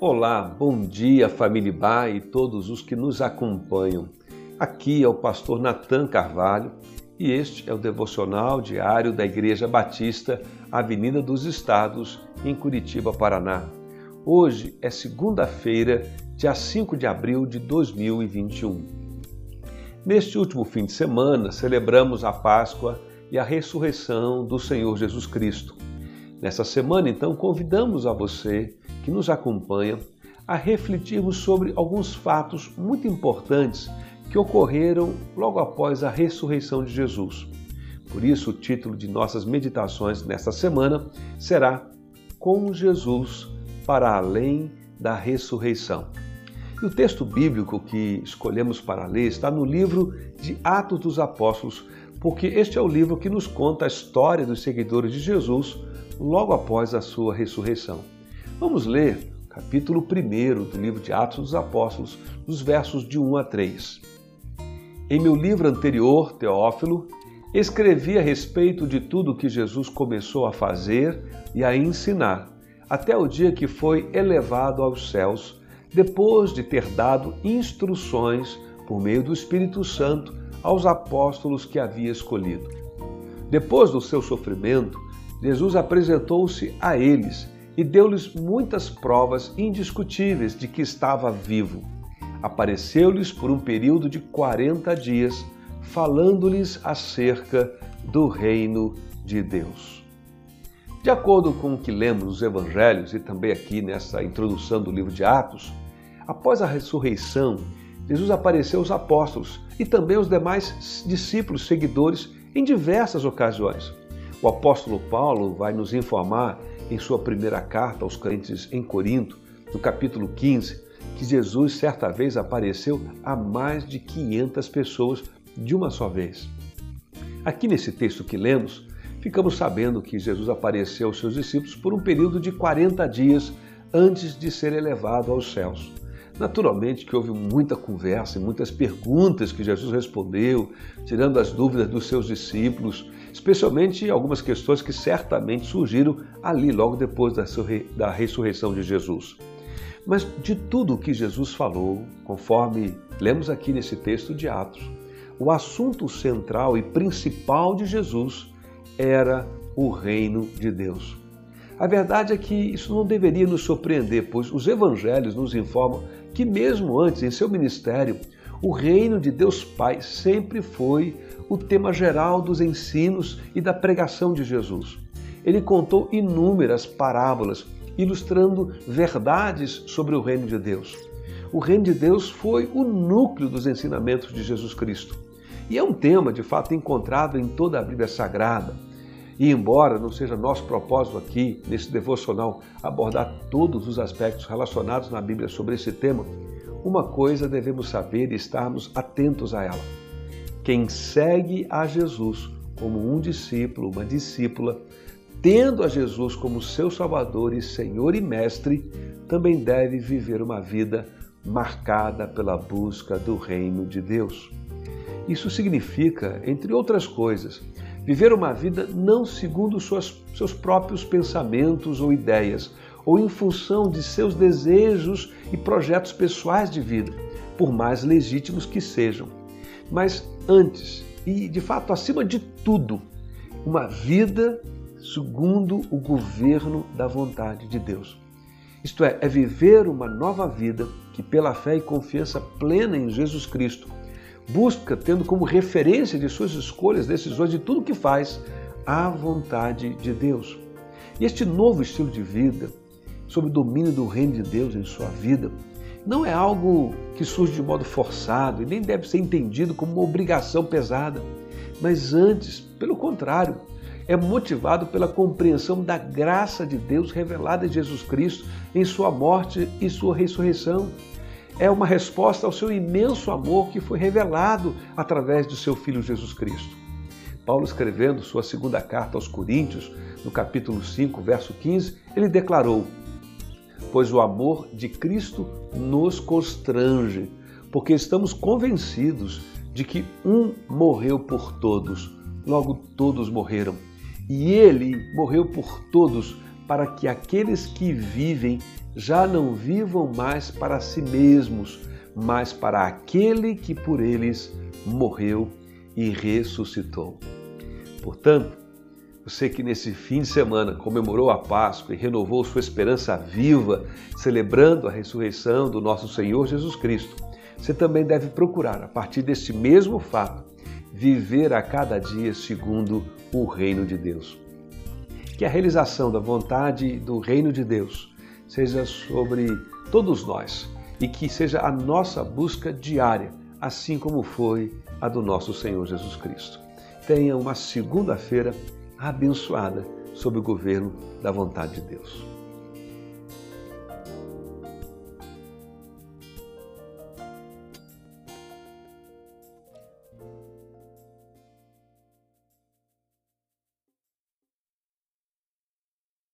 Olá, bom dia família Bar e todos os que nos acompanham. Aqui é o pastor Nathan Carvalho e este é o devocional diário da Igreja Batista, Avenida dos Estados, em Curitiba, Paraná. Hoje é segunda-feira, dia 5 de abril de 2021. Neste último fim de semana, celebramos a Páscoa e a ressurreição do Senhor Jesus Cristo. Nessa semana, então, convidamos a você que nos acompanha a refletirmos sobre alguns fatos muito importantes que ocorreram logo após a ressurreição de Jesus. Por isso, o título de nossas meditações nesta semana será Com Jesus para além da ressurreição. E o texto bíblico que escolhemos para ler está no livro de Atos dos Apóstolos, porque este é o livro que nos conta a história dos seguidores de Jesus logo após a sua ressurreição. Vamos ler capítulo 1 do livro de Atos dos Apóstolos, dos versos de 1 a 3. Em meu livro anterior, Teófilo, escrevi a respeito de tudo que Jesus começou a fazer e a ensinar, até o dia que foi elevado aos céus, depois de ter dado instruções por meio do Espírito Santo aos apóstolos que havia escolhido. Depois do seu sofrimento, Jesus apresentou-se a eles e deu-lhes muitas provas indiscutíveis de que estava vivo. Apareceu-lhes por um período de 40 dias, falando-lhes acerca do reino de Deus. De acordo com o que lemos nos evangelhos e também aqui nessa introdução do livro de Atos, após a ressurreição, Jesus apareceu aos apóstolos e também aos demais discípulos seguidores em diversas ocasiões. O apóstolo Paulo vai nos informar em sua primeira carta aos crentes em Corinto, no capítulo 15, que Jesus certa vez apareceu a mais de 500 pessoas de uma só vez. Aqui nesse texto que lemos, ficamos sabendo que Jesus apareceu aos seus discípulos por um período de 40 dias antes de ser elevado aos céus. Naturalmente que houve muita conversa e muitas perguntas que Jesus respondeu, tirando as dúvidas dos seus discípulos, especialmente algumas questões que certamente surgiram ali logo depois da ressurreição de Jesus. Mas de tudo o que Jesus falou, conforme lemos aqui nesse texto de Atos, o assunto central e principal de Jesus era o reino de Deus. A verdade é que isso não deveria nos surpreender, pois os evangelhos nos informam que, mesmo antes, em seu ministério, o reino de Deus Pai sempre foi o tema geral dos ensinos e da pregação de Jesus. Ele contou inúmeras parábolas ilustrando verdades sobre o reino de Deus. O reino de Deus foi o núcleo dos ensinamentos de Jesus Cristo. E é um tema, de fato, encontrado em toda a Bíblia Sagrada. E embora não seja nosso propósito aqui, nesse devocional, abordar todos os aspectos relacionados na Bíblia sobre esse tema, uma coisa devemos saber e estarmos atentos a ela. Quem segue a Jesus como um discípulo, uma discípula, tendo a Jesus como seu Salvador e Senhor e Mestre, também deve viver uma vida marcada pela busca do reino de Deus. Isso significa, entre outras coisas, Viver uma vida não segundo suas, seus próprios pensamentos ou ideias, ou em função de seus desejos e projetos pessoais de vida, por mais legítimos que sejam. Mas antes, e de fato acima de tudo, uma vida segundo o governo da vontade de Deus. Isto é, é viver uma nova vida que, pela fé e confiança plena em Jesus Cristo, busca, tendo como referência de suas escolhas, decisões, de tudo que faz, a vontade de Deus. E este novo estilo de vida, sob o domínio do reino de Deus em sua vida, não é algo que surge de modo forçado e nem deve ser entendido como uma obrigação pesada, mas antes, pelo contrário, é motivado pela compreensão da graça de Deus revelada em Jesus Cristo em sua morte e sua ressurreição é uma resposta ao seu imenso amor que foi revelado através do seu Filho Jesus Cristo. Paulo, escrevendo sua segunda carta aos Coríntios, no capítulo 5, verso 15, ele declarou: Pois o amor de Cristo nos constrange, porque estamos convencidos de que um morreu por todos, logo todos morreram. E ele morreu por todos para que aqueles que vivem já não vivam mais para si mesmos, mas para aquele que por eles morreu e ressuscitou. Portanto, você que nesse fim de semana comemorou a Páscoa e renovou sua esperança viva, celebrando a ressurreição do nosso Senhor Jesus Cristo, você também deve procurar, a partir deste mesmo fato, viver a cada dia segundo o reino de Deus. Que a realização da vontade do reino de Deus seja sobre todos nós e que seja a nossa busca diária, assim como foi a do nosso Senhor Jesus Cristo. Tenha uma segunda-feira abençoada sob o governo da vontade de Deus.